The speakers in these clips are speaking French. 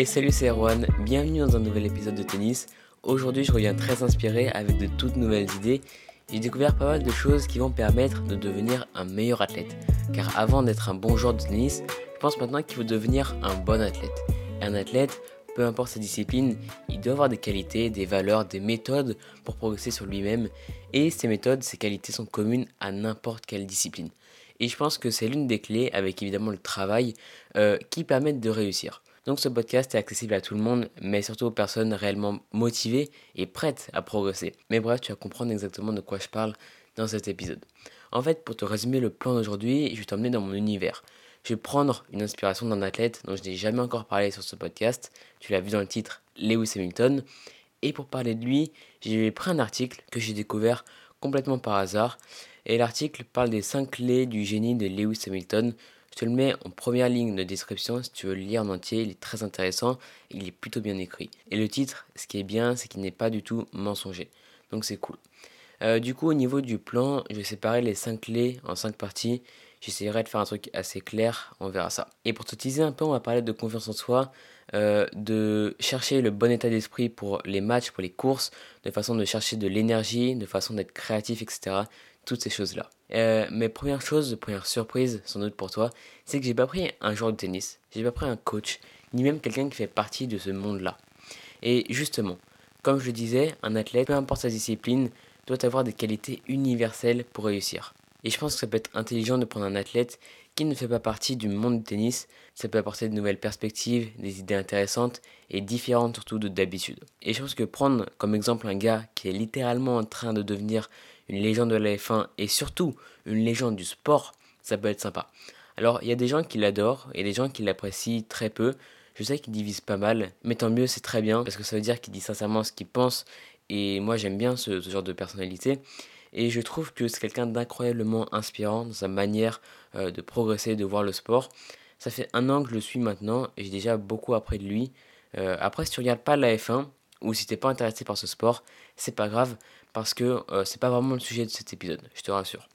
Et salut, c'est Erwan, bienvenue dans un nouvel épisode de tennis. Aujourd'hui, je reviens très inspiré avec de toutes nouvelles idées. J'ai découvert pas mal de choses qui vont permettre de devenir un meilleur athlète. Car avant d'être un bon joueur de tennis, je pense maintenant qu'il faut devenir un bon athlète. Et un athlète, peu importe sa discipline, il doit avoir des qualités, des valeurs, des méthodes pour progresser sur lui-même. Et ces méthodes, ces qualités sont communes à n'importe quelle discipline. Et je pense que c'est l'une des clés, avec évidemment le travail, euh, qui permettent de réussir. Donc ce podcast est accessible à tout le monde, mais surtout aux personnes réellement motivées et prêtes à progresser. Mais bref, tu vas comprendre exactement de quoi je parle dans cet épisode. En fait, pour te résumer le plan d'aujourd'hui, je vais t'emmener dans mon univers. Je vais prendre une inspiration d'un athlète dont je n'ai jamais encore parlé sur ce podcast. Tu l'as vu dans le titre, Lewis Hamilton. Et pour parler de lui, j'ai pris un article que j'ai découvert complètement par hasard. Et l'article parle des 5 clés du génie de Lewis Hamilton. Te le mets en première ligne de description si tu veux le lire en entier, il est très intéressant, il est plutôt bien écrit. Et le titre, ce qui est bien, c'est qu'il n'est pas du tout mensonger. Donc c'est cool. Euh, du coup, au niveau du plan, je vais séparer les 5 clés en 5 parties. J'essaierai de faire un truc assez clair, on verra ça. Et pour te teaser un peu, on va parler de confiance en soi, euh, de chercher le bon état d'esprit pour les matchs, pour les courses, de façon de chercher de l'énergie, de façon d'être créatif, etc toutes ces choses-là. Euh, mais première chose, première surprise sans doute pour toi, c'est que j'ai pas pris un joueur de tennis, j'ai pas pris un coach, ni même quelqu'un qui fait partie de ce monde-là. Et justement, comme je le disais, un athlète, peu importe sa discipline, doit avoir des qualités universelles pour réussir. Et je pense que ça peut être intelligent de prendre un athlète qui ne fait pas partie du monde du tennis, ça peut apporter de nouvelles perspectives, des idées intéressantes et différentes surtout de d'habitude. Et je pense que prendre comme exemple un gars qui est littéralement en train de devenir une légende de la F1 et surtout une légende du sport, ça peut être sympa. Alors, il y a des gens qui l'adorent et des gens qui l'apprécient très peu. Je sais qu'il divise pas mal, mais tant mieux, c'est très bien parce que ça veut dire qu'il dit sincèrement ce qu'il pense. Et moi, j'aime bien ce, genre de personnalité. Et je trouve que c'est quelqu'un d'incroyablement inspirant dans sa manière euh, de progresser, de voir le sport. Ça fait un an que je le suis maintenant et j'ai déjà beaucoup appris de lui. Euh, après, si tu regardes pas la F1 ou si t'es pas intéressé par ce sport, c'est pas grave parce que euh, c'est pas vraiment le sujet de cet épisode, je te rassure.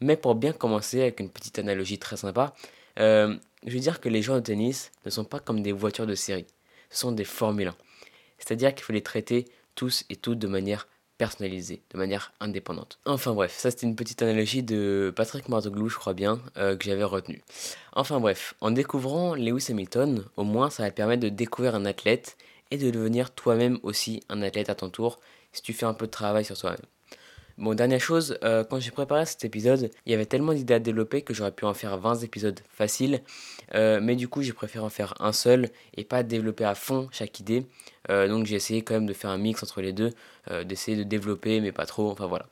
Mais pour bien commencer avec une petite analogie très sympa, euh, je veux dire que les joueurs de tennis ne sont pas comme des voitures de série, ce sont des Formule 1. C'est-à-dire qu'il faut les traiter tous et toutes de manière personnalisée, de manière indépendante. Enfin bref, ça c'était une petite analogie de Patrick Martoglou, je crois bien, euh, que j'avais retenu. Enfin bref, en découvrant Lewis Hamilton, au moins ça va te permettre de découvrir un athlète et de devenir toi-même aussi un athlète à ton tour si tu fais un peu de travail sur toi-même. Bon, dernière chose, euh, quand j'ai préparé cet épisode, il y avait tellement d'idées à développer que j'aurais pu en faire 20 épisodes faciles. Euh, mais du coup, j'ai préféré en faire un seul et pas développer à fond chaque idée. Euh, donc j'ai essayé quand même de faire un mix entre les deux, d'essayer de développer, mais pas trop. Enfin voilà.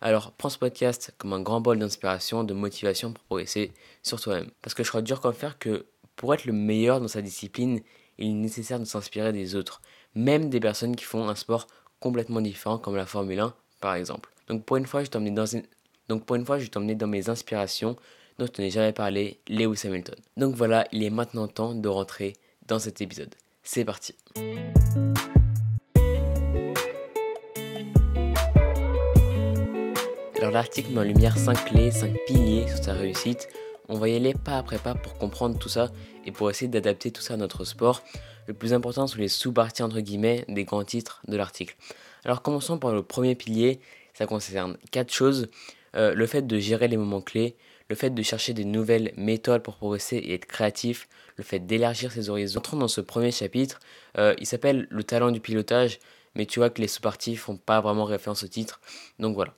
Alors prends ce podcast comme un grand bol d'inspiration, de motivation pour progresser sur toi-même. Parce que je crois dur comme faire que pour être le meilleur dans sa discipline, il est nécessaire de s'inspirer des autres, même des personnes qui font un sport complètement différent comme la Formule 1 par exemple. Donc pour une fois, je t'emmener dans Donc pour une fois, je vais t'emmener dans mes inspirations dont je n'ai jamais parlé, Lewis Hamilton. Donc voilà, il est maintenant temps de rentrer dans cet épisode. C'est parti. Alors l'article met en lumière 5 clés, 5 piliers sur sa réussite. On va y aller pas après pas pour comprendre tout ça et pour essayer d'adapter tout ça à notre sport. Le plus important sont les sous-parties entre guillemets des grands titres de l'article. Alors commençons par le premier pilier, ça concerne quatre choses. Euh, le fait de gérer les moments clés, le fait de chercher des nouvelles méthodes pour progresser et être créatif, le fait d'élargir ses horizons. Entrons dans ce premier chapitre, euh, il s'appelle le talent du pilotage, mais tu vois que les sous-parties font pas vraiment référence au titre. Donc voilà.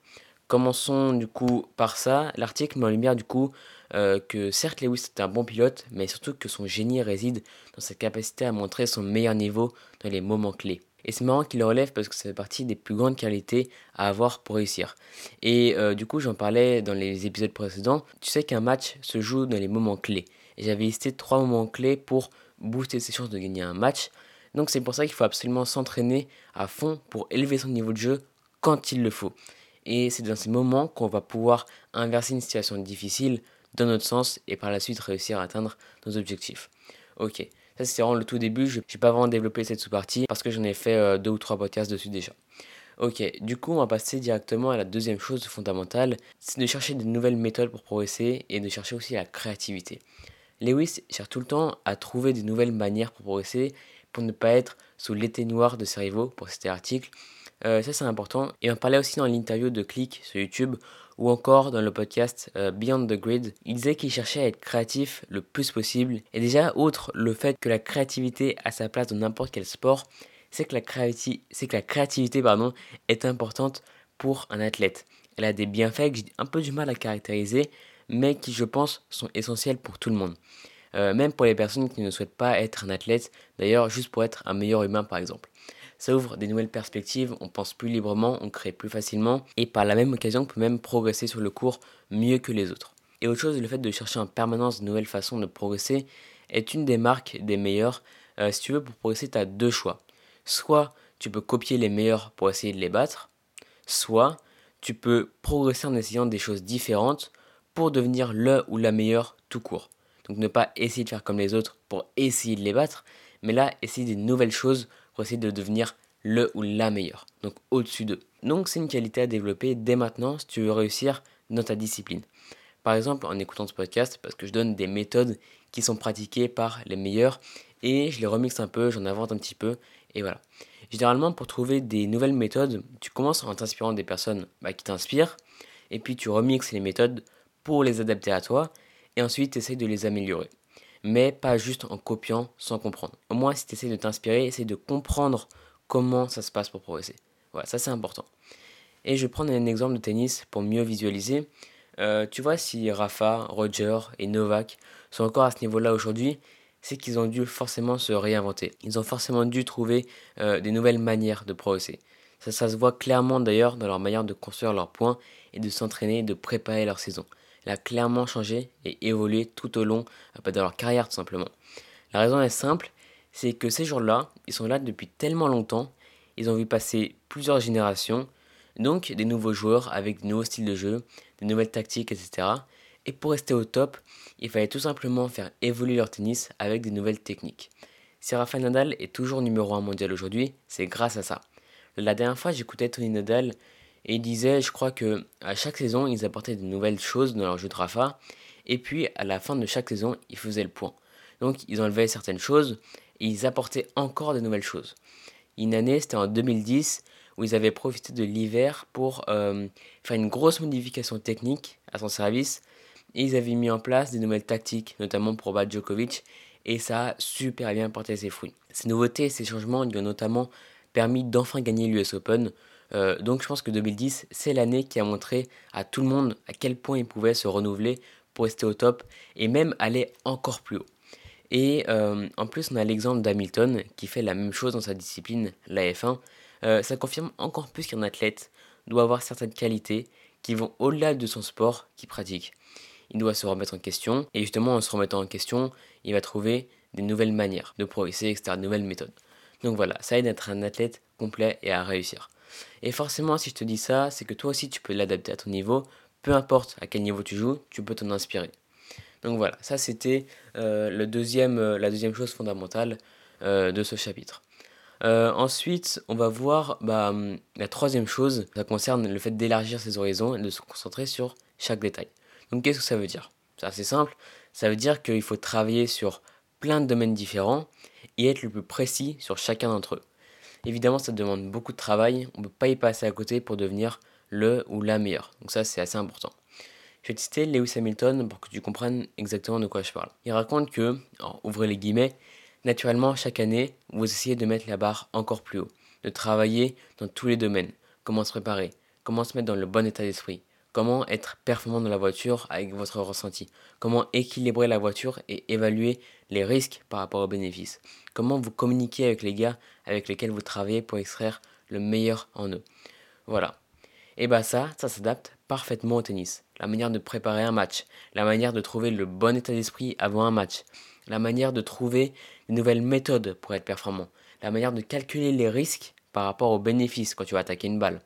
Commençons du coup par ça. L'article met en lumière du coup euh, que certes Lewis est un bon pilote, mais surtout que son génie réside dans sa capacité à montrer son meilleur niveau dans les moments clés. Et c'est marrant qu'il le relève parce que ça fait partie des plus grandes qualités à avoir pour réussir. Et euh, du coup, j'en parlais dans les épisodes précédents. Tu sais qu'un match se joue dans les moments clés. J'avais listé trois moments clés pour booster ses chances de gagner un match. Donc c'est pour ça qu'il faut absolument s'entraîner à fond pour élever son niveau de jeu quand il le faut. Et c'est dans ces moments qu'on va pouvoir inverser une situation difficile dans notre sens et par la suite réussir à atteindre nos objectifs. Ok, ça c'est vraiment le tout début, je n'ai pas vraiment développé cette sous-partie parce que j'en ai fait euh, deux ou trois podcasts dessus déjà. Ok, du coup on va passer directement à la deuxième chose fondamentale, c'est de chercher de nouvelles méthodes pour progresser et de chercher aussi la créativité. Lewis cherche tout le temps à trouver des nouvelles manières pour progresser, pour ne pas être sous l'été noir de ses rivaux, pour citer l'article. Euh, ça c'est important. Et on parlait aussi dans l'interview de Click sur YouTube ou encore dans le podcast euh, Beyond the Grid. Il disait qu'il cherchait à être créatif le plus possible. Et déjà, outre le fait que la créativité a sa place dans n'importe quel sport, c'est que la, créativité pardon, est importante pour un athlète. Elle a des bienfaits que j'ai un peu du mal à caractériser, mais qui je pense sont essentiels pour tout le monde. Euh, même pour les personnes qui ne souhaitent pas être un athlète, d'ailleurs juste pour être un meilleur humain par exemple. Ça ouvre des nouvelles perspectives, on pense plus librement, on crée plus facilement, et par la même occasion on peut même progresser sur le cours mieux que les autres. Et autre chose, le fait de chercher en permanence de nouvelles façons de progresser est une des marques des meilleurs. Euh, si tu veux, pour progresser, tu as deux choix. Soit tu peux copier les meilleurs pour essayer de les battre, soit tu peux progresser en essayant des choses différentes pour devenir le ou la meilleure tout court. Donc ne pas essayer de faire comme les autres pour essayer de les battre, mais là essayer des nouvelles choses pour essayer de devenir le ou la meilleure, donc au-dessus d'eux. Donc c'est une qualité à développer dès maintenant si tu veux réussir dans ta discipline. Par exemple en écoutant ce podcast, parce que je donne des méthodes qui sont pratiquées par les meilleurs et je les remixe un peu, j'en invente un petit peu et voilà. Généralement pour trouver des nouvelles méthodes, tu commences en t'inspirant des personnes bah, qui t'inspirent et puis tu remixes les méthodes pour les adapter à toi et ensuite essaye de les améliorer. Mais pas juste en copiant sans comprendre. Au moins, si tu essaies de t'inspirer, essaye de comprendre comment ça se passe pour progresser. Voilà, ça c'est important. Et je vais prendre un exemple de tennis pour mieux visualiser. Euh, tu vois, si Rafa, Roger et Novak sont encore à ce niveau-là aujourd'hui, c'est qu'ils ont dû forcément se réinventer. Ils ont forcément dû trouver euh, des nouvelles manières de progresser. Ça, ça se voit clairement d'ailleurs dans leur manière de construire leurs points et de s'entraîner, de préparer leur saison a clairement changé et évolué tout au long euh, de leur carrière tout simplement. La raison est simple, c'est que ces jours-là, ils sont là depuis tellement longtemps, ils ont vu passer plusieurs générations, donc des nouveaux joueurs avec de nouveaux styles de jeu, des nouvelles tactiques, etc. Et pour rester au top, il fallait tout simplement faire évoluer leur tennis avec des nouvelles techniques. Si Rafael Nadal est toujours numéro 1 mondial aujourd'hui, c'est grâce à ça. La dernière fois, j'écoutais Tony Nadal et il disait, je crois que à chaque saison, ils apportaient de nouvelles choses dans leur jeu de Rafa. Et puis, à la fin de chaque saison, ils faisaient le point. Donc, ils enlevaient certaines choses et ils apportaient encore de nouvelles choses. Une année, c'était en 2010, où ils avaient profité de l'hiver pour euh, faire une grosse modification technique à son service. Et ils avaient mis en place des nouvelles tactiques, notamment pour battre Djokovic. Et ça a super bien porté ses fruits. Ces nouveautés et ces changements lui ont notamment permis d'enfin gagner l'US Open, euh, donc je pense que 2010, c'est l'année qui a montré à tout le monde à quel point il pouvait se renouveler pour rester au top et même aller encore plus haut. Et euh, en plus, on a l'exemple d'Hamilton qui fait la même chose dans sa discipline, la F1. Euh, ça confirme encore plus qu'un athlète doit avoir certaines qualités qui vont au-delà de son sport qu'il pratique. Il doit se remettre en question, et justement en se remettant en question, il va trouver des nouvelles manières de progresser, etc., de nouvelles méthodes. Donc voilà, ça aide à être un athlète complet et à réussir. Et forcément, si je te dis ça, c'est que toi aussi tu peux l'adapter à ton niveau. Peu importe à quel niveau tu joues, tu peux t'en inspirer. Donc voilà, ça c'était euh, euh, la deuxième chose fondamentale euh, de ce chapitre. ensuite, on va voir bah, la troisième chose, ça concerne le fait d'élargir ses horizons et de se concentrer sur chaque détail. Donc qu'est-ce que ça veut dire? C'est assez simple, ça veut dire qu'il faut travailler sur plein de domaines différents et être le plus précis sur chacun d'entre eux. Évidemment, ça demande beaucoup de travail, on ne peut pas y passer à côté pour devenir le ou la meilleure. Donc ça, c'est assez important. Je vais te citer Lewis Hamilton pour que tu comprennes exactement de quoi je parle. Il raconte que, ouvrez les guillemets, naturellement, chaque année, vous essayez de mettre la barre encore plus haut, de travailler dans tous les domaines, comment se préparer, comment se mettre dans le bon état d'esprit, comment être performant dans la voiture avec votre ressenti, comment équilibrer la voiture et évaluer les risques par rapport aux bénéfices, comment vous communiquer avec les gars avec lesquels vous travaillez pour extraire le meilleur en eux? Voilà. Et bah ça, ça s'adapte parfaitement au tennis. La manière de préparer un match, la manière de trouver le bon état d'esprit avant un match, la manière de trouver de nouvelles méthodes pour être performant, la manière de calculer les risques par rapport aux bénéfices quand tu vas attaquer une balle.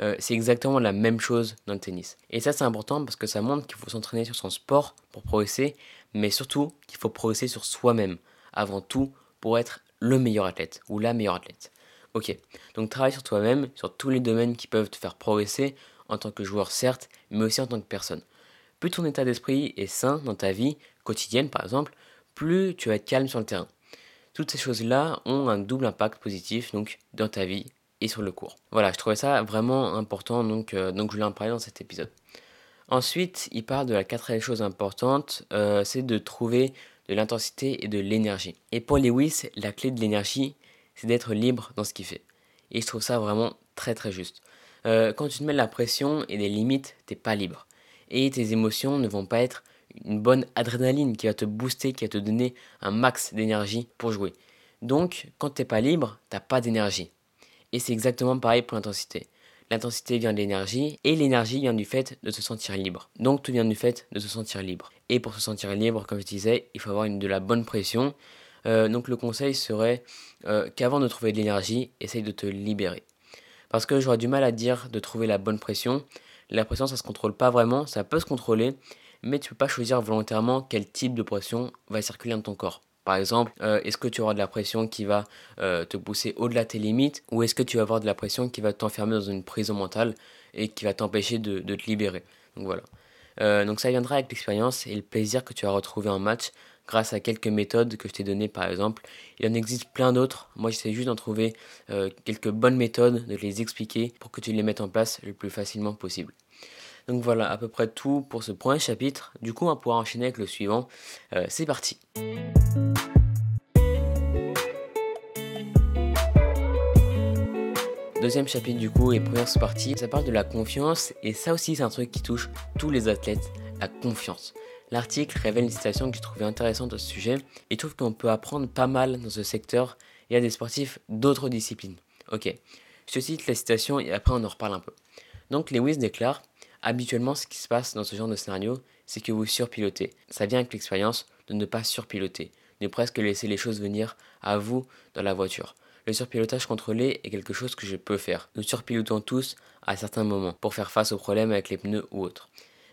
Euh, c'est exactement la même chose dans le tennis. Et ça c'est important parce que ça montre qu'il faut s'entraîner sur son sport pour progresser, mais surtout qu'il faut progresser sur soi-même, avant tout pour être le meilleur athlète ou la meilleure athlète. Ok, donc travaille sur toi-même, sur tous les domaines qui peuvent te faire progresser en tant que joueur certes, mais aussi en tant que personne. Plus ton état d'esprit est sain dans ta vie quotidienne par exemple, plus tu vas être calme sur le terrain. Toutes ces choses-là ont un double impact positif donc dans ta vie et sur le cours. Voilà, je trouvais ça vraiment important, donc, euh, donc je voulais en parler dans cet épisode. Ensuite, il parle de la quatrième chose importante, euh, c'est de trouver de l'intensité et de l'énergie. Et pour Lewis, la clé de l'énergie, c'est d'être libre dans ce qu'il fait. Et je trouve ça vraiment très très juste. Euh, quand tu te mets de la pression et des limites, t'es pas libre. Et tes émotions ne vont pas être une bonne adrénaline qui va te booster, qui va te donner un max d'énergie pour jouer. Donc, quand t'es pas libre, t'as pas d'énergie. Et c'est exactement pareil pour l'intensité. L'intensité vient de l'énergie et l'énergie vient du fait de se sentir libre. Donc tout vient du fait de se sentir libre. Et pour se sentir libre, comme je disais, il faut avoir de la bonne pression. Euh, donc le conseil serait euh, qu'avant de trouver de l'énergie, essaye de te libérer. Parce que j'aurais du mal à dire de trouver la bonne pression. La pression, ça se contrôle pas vraiment, ça peut se contrôler, mais tu peux pas choisir volontairement quel type de pression va circuler dans ton corps. Par exemple, euh, est-ce que tu auras de la pression qui va euh, te pousser au-delà de tes limites ou est-ce que tu vas avoir de la pression qui va t'enfermer dans une prison mentale et qui va t'empêcher de, te libérer? Donc voilà. Euh, donc ça viendra avec l'expérience et le plaisir que tu vas retrouver en match grâce à quelques méthodes que je t'ai données par exemple. Il en existe plein d'autres. Moi j'essaie juste d'en trouver quelques bonnes méthodes, de les expliquer pour que tu les mettes en place le plus facilement possible. Donc voilà à peu près tout pour ce premier chapitre. Du coup on va pouvoir enchaîner avec le suivant. C'est parti. Deuxième chapitre du coup et première partie, ça parle de la confiance et ça aussi c'est un truc qui touche tous les athlètes, la confiance. L'article révèle une citation que j'ai trouvée intéressante à ce sujet et trouve qu'on peut apprendre pas mal dans ce secteur et à des sportifs d'autres disciplines. Ok, je te cite la citation et après on en reparle un peu. Donc Lewis déclare Habituellement, ce qui se passe dans ce genre de scénario, c'est que vous surpilotez. Ça vient avec l'expérience de ne pas surpiloter, de presque laisser les choses venir à vous dans la voiture. Le surpilotage contrôlé est quelque chose que je peux faire. Nous surpilotons tous à certains moments pour faire face aux problèmes avec les pneus ou autres.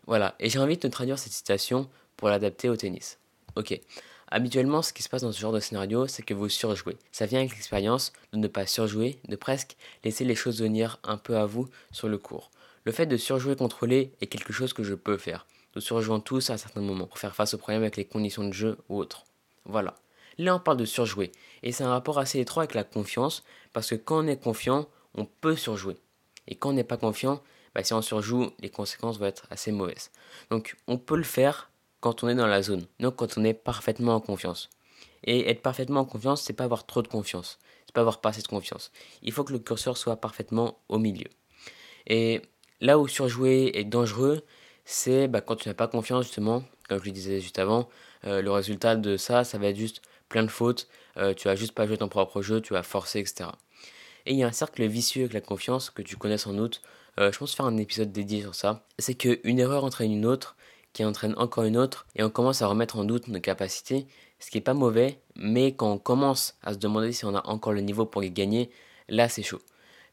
Voilà, et j'ai envie de traduire cette citation pour l'adapter au tennis. Ok. Habituellement, ce qui se passe dans ce genre de scénario, c'est que vous surjouez. Ça vient avec l'expérience de ne pas surjouer, de presque laisser les choses venir un peu à vous sur le cours. Le fait de surjouer contrôlé est quelque chose que je peux faire. Nous surjouons tous à certains moments pour faire face aux problèmes avec les conditions de jeu ou autres. Voilà. Là, on parle de surjouer. Et c'est un rapport assez étroit avec la confiance, parce que quand on est confiant, on peut surjouer. Et quand on n'est pas confiant, bah, si on surjoue, les conséquences vont être assez mauvaises. Donc, on peut le faire quand on est dans la zone, donc quand on est parfaitement en confiance. Et être parfaitement en confiance, c'est pas avoir trop de confiance, c'est pas avoir pas assez de confiance. Il faut que le curseur soit parfaitement au milieu. Et là où surjouer est dangereux, c'est bah, quand tu n'as pas confiance justement, comme je le disais juste avant, euh, le résultat de ça, ça va être juste plein de fautes, euh, tu vas juste pas jouer ton propre jeu, tu vas forcer, etc. Et il y a un cercle vicieux avec la confiance que tu connais sans doute. Euh, je pense faire un épisode dédié sur ça. C'est qu'une erreur entraîne une autre, qui entraîne encore une autre, et on commence à remettre en doute nos capacités, ce qui est pas mauvais, mais quand on commence à se demander si on a encore le niveau pour y gagner, là c'est chaud.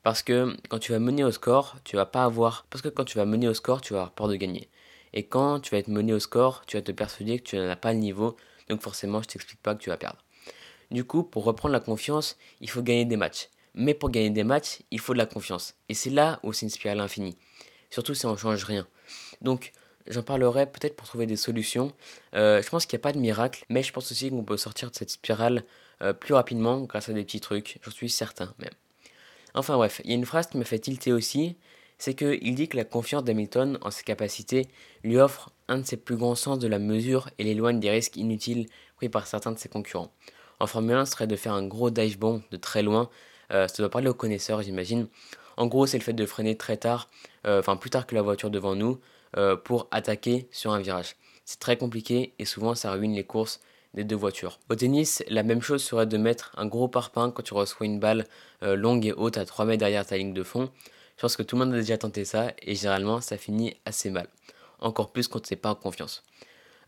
Parce que quand tu vas mener au score, tu vas pas avoir. Parce que quand tu vas mener au score, tu vas avoir peur de gagner. Et quand tu vas être mené au score, tu vas te persuader que tu n'as pas le niveau donc forcément je t'explique pas que tu vas perdre. Du coup, pour reprendre la confiance, il faut gagner des matchs. Mais pour gagner des matchs, il faut de la confiance. Et c'est là où c'est une spirale infinie. Surtout si on ne change rien. Donc, j'en parlerai peut-être pour trouver des solutions. Euh, je pense qu'il n'y a pas de miracle, mais je pense aussi qu'on peut sortir de cette spirale euh, plus rapidement grâce à des petits trucs. J'en suis certain même. Enfin bref, il y a une phrase qui me fait tilter aussi. C'est qu'il dit que la confiance d'Hamilton en ses capacités lui offre un de ses plus grands sens de la mesure et l'éloigne des risques inutiles pris par certains de ses concurrents. En Formule 1, ce serait de faire un gros dive bomb de très loin. Euh, ça doit parler aux connaisseurs, j'imagine. En gros, c'est le fait de freiner très tard, euh, enfin plus tard que la voiture devant nous, euh, pour attaquer sur un virage. C'est très compliqué et souvent ça ruine les courses des deux voitures. Au tennis, la même chose serait de mettre un gros parpaing quand tu reçois une balle longue et haute à 3 mètres derrière ta ligne de fond. Je pense que tout le monde a déjà tenté ça et généralement ça finit assez mal encore plus quand tu n'es pas en confiance.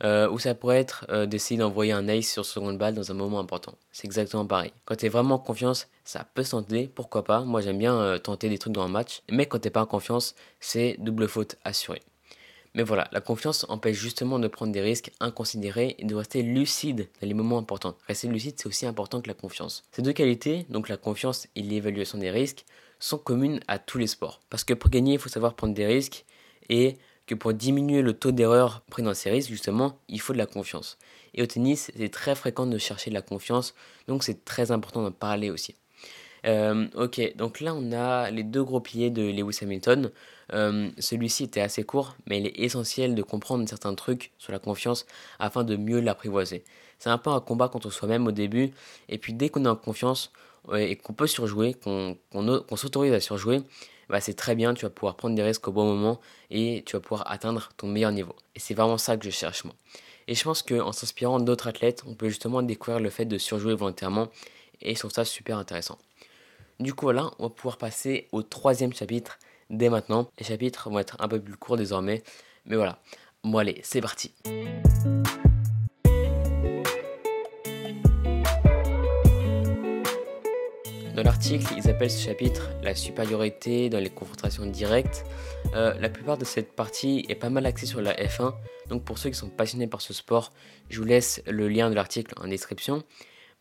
Euh, ou ça pourrait être euh, d'essayer d'envoyer un ace sur seconde balle dans un moment important. C'est exactement pareil. Quand tu es vraiment en confiance, ça peut se tenter, pourquoi pas. Moi j'aime bien euh, tenter des trucs dans un match, mais quand tu pas en confiance, c'est double faute assurée. Mais voilà, la confiance empêche justement de prendre des risques inconsidérés et de rester lucide dans les moments importants. Rester lucide, c'est aussi important que la confiance. Ces deux qualités, donc la confiance et l'évaluation des risques, sont communes à tous les sports. Parce que pour gagner, il faut savoir prendre des risques et que pour diminuer le taux d'erreur pris dans ces risques, justement, il faut de la confiance. Et au tennis, c'est très fréquent de chercher de la confiance, donc c'est très important d'en parler aussi. Euh, ok, donc là on a les deux gros piliers de Lewis Hamilton. Euh, celui-ci était assez court, mais il est essentiel de comprendre certains trucs sur la confiance afin de mieux l'apprivoiser. C'est un peu un combat contre soi-même au début, et puis dès qu'on est en confiance et qu'on peut surjouer, qu'on s'autorise à surjouer, bah c'est très bien, tu vas pouvoir prendre des risques au bon moment et tu vas pouvoir atteindre ton meilleur niveau. Et c'est vraiment ça que je cherche moi. Et je pense qu'en s'inspirant d'autres athlètes, on peut justement découvrir le fait de surjouer volontairement et je trouve ça super intéressant. Du coup voilà, on va pouvoir passer au troisième chapitre dès maintenant. Les chapitres vont être un peu plus courts désormais, mais voilà. Bon allez, c'est parti. Dans l'article, ils appellent ce chapitre la supériorité dans les confrontations directes. Euh, la plupart de cette partie est pas mal axée sur la F1, donc pour ceux qui sont passionnés par ce sport, je vous laisse le lien de l'article en description.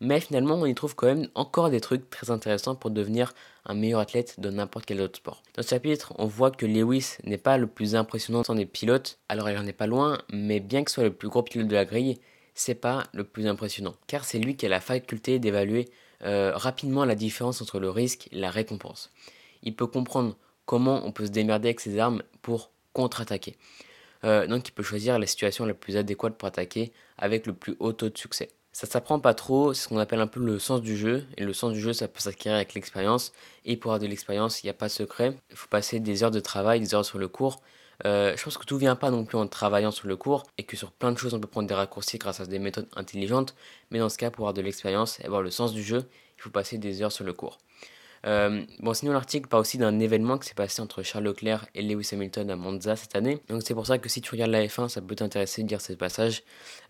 Mais finalement, on y trouve quand même encore des trucs très intéressants pour devenir un meilleur athlète de n'importe quel autre sport. Dans ce chapitre, on voit que Lewis n'est pas le plus impressionnant des pilotes, alors il en est pas loin, mais bien que soit le plus gros pilote de la grille, c'est pas le plus impressionnant, car c'est lui qui a la faculté d'évaluer euh, rapidement la différence entre le risque et la récompense. Il peut comprendre comment on peut se démerder avec ses armes pour contre-attaquer. Euh, donc il peut choisir la situation la plus adéquate pour attaquer avec le plus haut taux de succès. Ça s'apprend pas trop, c'est ce qu'on appelle un peu le sens du jeu. Et le sens du jeu, ça peut s'acquérir avec l'expérience. Et pour avoir de l'expérience, il n'y a pas de secret. Il faut passer des heures de travail, des heures sur le cours. Euh, je pense que tout vient pas non plus en travaillant sur le cours et que sur plein de choses on peut prendre des raccourcis grâce à des méthodes intelligentes. Mais dans ce cas, pour avoir de l'expérience et avoir le sens du jeu, il faut passer des heures sur le cours. Euh, bon, sinon, l'article parle aussi d'un événement qui s'est passé entre Charles Leclerc et Lewis Hamilton à Monza cette année. Donc, c'est pour ça que si tu regardes la F1, ça peut t'intéresser de lire ce passage.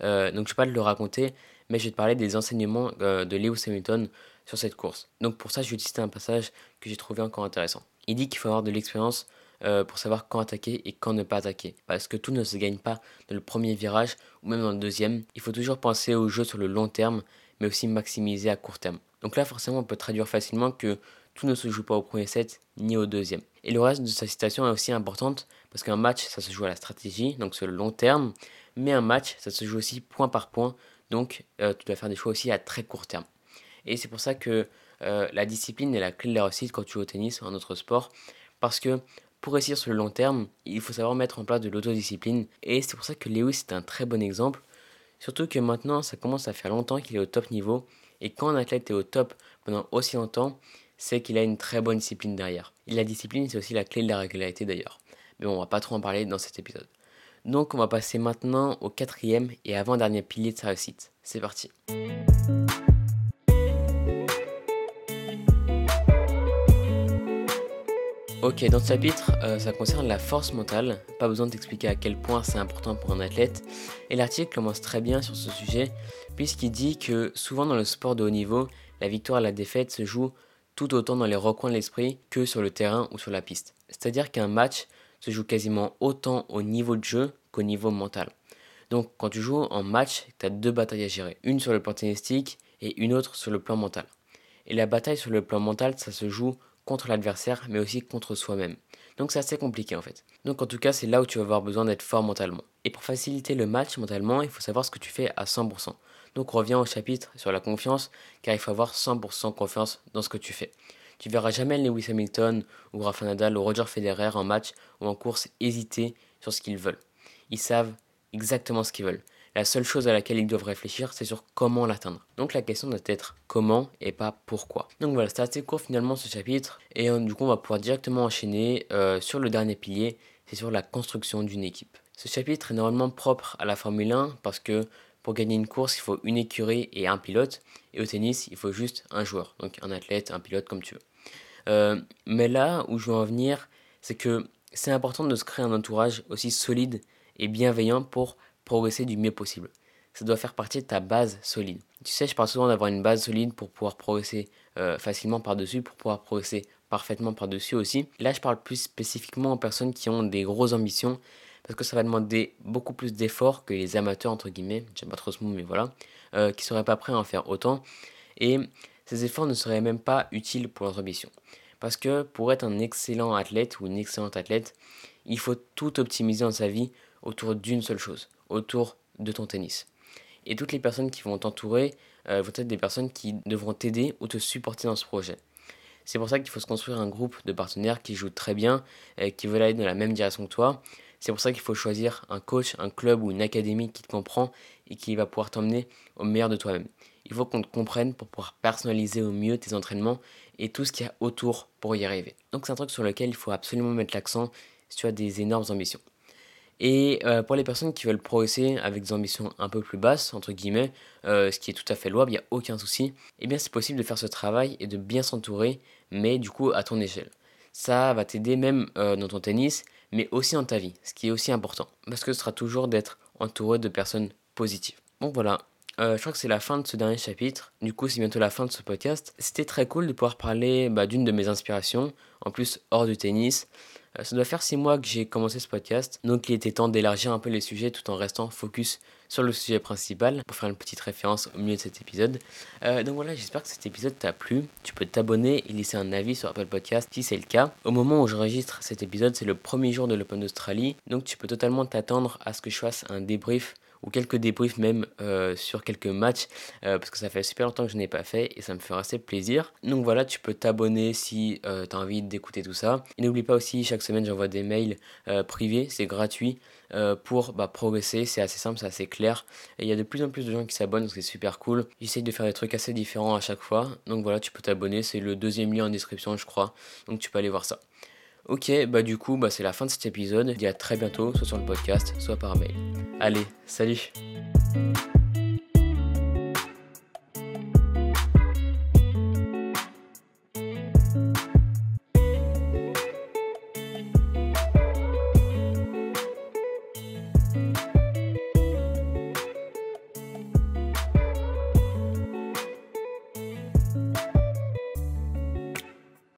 Euh, donc, je ne vais pas te le raconter, mais je vais te parler des enseignements de Lewis Hamilton sur cette course. Donc, pour ça, je vais te citer un passage que j'ai trouvé encore intéressant. Il dit qu'il faut avoir de l'expérience euh, pour savoir quand attaquer et quand ne pas attaquer. Parce que tout ne se gagne pas dans le premier virage ou même dans le deuxième. Il faut toujours penser au jeu sur le long terme, mais aussi maximiser à court terme. Donc là, forcément, on peut traduire facilement que tout ne se joue pas au premier set ni au deuxième. Et le reste de sa citation est aussi importante parce qu'un match, ça se joue à la stratégie, donc sur le long terme, mais un match, ça se joue aussi point par point, donc euh, tu dois faire des choix aussi à très court terme. Et c'est pour ça que euh, la discipline est la clé de la réussite quand tu joues au tennis ou en autre sport, parce que pour réussir sur le long terme, il faut savoir mettre en place de l'autodiscipline. Et c'est pour ça que Lewis est un très bon exemple. Surtout que maintenant, ça commence à faire longtemps qu'il est au top niveau. Et quand un athlète est au top pendant aussi longtemps, c'est qu'il a une très bonne discipline derrière. Et la discipline, c'est aussi la clé de la régularité d'ailleurs. Mais bon, on va pas trop en parler dans cet épisode. Donc on va passer maintenant au quatrième et avant-dernier pilier de sa réussite. C'est parti. Ok, dans ce chapitre, euh, ça concerne la force mentale. Pas besoin de t'expliquer à quel point c'est important pour un athlète. Et l'article commence très bien sur ce sujet, puisqu'il dit que souvent dans le sport de haut niveau, la victoire et la défaite se jouent tout autant dans les recoins de l'esprit que sur le terrain ou sur la piste. C'est-à-dire qu'un match se joue quasiment autant au niveau de jeu qu'au niveau mental. Donc quand tu joues en match, tu as deux batailles à gérer. Une sur le plan tennistique et une autre sur le plan mental. Et la bataille sur le plan mental, ça se joue contre l'adversaire, mais aussi contre soi-même. Donc c'est assez compliqué en fait. Donc en tout cas, c'est là où tu vas avoir besoin d'être fort mentalement. Et pour faciliter le match mentalement, il faut savoir ce que tu fais à 100%. Donc on revient au chapitre sur la confiance, car il faut avoir 100% confiance dans ce que tu fais. Tu verras jamais Lewis Hamilton ou Rafa Nadal ou Roger Federer en match ou en course hésiter sur ce qu'ils veulent. Ils savent exactement ce qu'ils veulent. La seule chose à laquelle ils doivent réfléchir, c'est sur comment l'atteindre. Donc la question doit être comment et pas pourquoi. Donc voilà, c'est assez court finalement ce chapitre. Et euh, du coup, on va pouvoir directement enchaîner euh, sur le dernier pilier, c'est sur la construction d'une équipe. Ce chapitre est normalement propre à la Formule 1 parce que pour gagner une course, il faut une écurie et un pilote. Et au tennis, il faut juste un joueur, donc un athlète, un pilote, comme tu veux. Euh, mais là où je veux en venir, c'est que c'est important de se créer un entourage aussi solide et bienveillant pour progresser du mieux possible. Ça doit faire partie de ta base solide. Tu sais, je parle souvent d'avoir une base solide pour pouvoir progresser euh, facilement par-dessus, pour pouvoir progresser parfaitement par-dessus aussi. Là, je parle plus spécifiquement aux personnes qui ont des grosses ambitions, parce que ça va demander beaucoup plus d'efforts que les amateurs, entre guillemets, j'aime pas trop ce mot, mais voilà, euh, qui seraient pas prêts à en faire autant. Et ces efforts ne seraient même pas utiles pour leurs ambitions. Parce que pour être un excellent athlète ou une excellente athlète, il faut tout optimiser dans sa vie autour d'une seule chose, autour de ton tennis. Et toutes les personnes qui vont t'entourer euh, vont être des personnes qui devront t'aider ou te supporter dans ce projet. C'est pour ça qu'il faut se construire un groupe de partenaires qui jouent très bien, et qui veulent aller dans la même direction que toi. C'est pour ça qu'il faut choisir un coach, un club ou une académie qui te comprend et qui va pouvoir t'emmener au meilleur de toi-même. Il faut qu'on te comprenne pour pouvoir personnaliser au mieux tes entraînements et tout ce qu'il y a autour pour y arriver. Donc c'est un truc sur lequel il faut absolument mettre l'accent si tu as des énormes ambitions. Et euh, pour les personnes qui veulent progresser avec des ambitions un peu plus basses, entre guillemets, euh, ce qui est tout à fait louable, il n'y a aucun souci, eh bien c'est possible de faire ce travail et de bien s'entourer, mais du coup à ton échelle. Ça va t'aider même euh, dans ton tennis, mais aussi dans ta vie, ce qui est aussi important, parce que ce sera toujours d'être entouré de personnes positives. Bon voilà, je crois que c'est la fin de ce dernier chapitre. Du coup, c'est bientôt la fin de ce podcast. C'était très cool de pouvoir parler bah, d'une de mes inspirations, en plus hors du tennis. Euh, ça doit faire 6 mois que j'ai commencé ce podcast, donc il était temps d'élargir un peu les sujets tout en restant focus sur le sujet principal pour faire une petite référence au milieu de cet épisode. Euh, donc voilà, j'espère que cet épisode t'a plu. Tu peux t'abonner et laisser un avis sur Apple Podcast si c'est le cas. Au moment où j'enregistre cet épisode, c'est le premier jour de l'Open d'Australie, donc tu peux totalement t'attendre à ce que je fasse un débrief ou quelques débriefs même euh, sur quelques matchs euh, parce que ça fait super longtemps que je n'ai pas fait et ça me fait assez plaisir. Donc voilà, tu peux t'abonner si euh, tu as envie d'écouter tout ça. Et n'oublie pas aussi, chaque semaine j'envoie des mails privés, c'est gratuit pour bah, progresser, c'est assez simple, c'est assez clair. Il y a de plus en plus de gens qui s'abonnent donc c'est super cool. J'essaye de faire des trucs assez différents à chaque fois. Donc voilà, tu peux t'abonner, c'est le deuxième lien en description je crois. Donc tu peux aller voir ça. Ok, bah du coup, bah c'est la fin de cet épisode. Je dis à très bientôt, soit sur le podcast, soit par mail. Allez, salut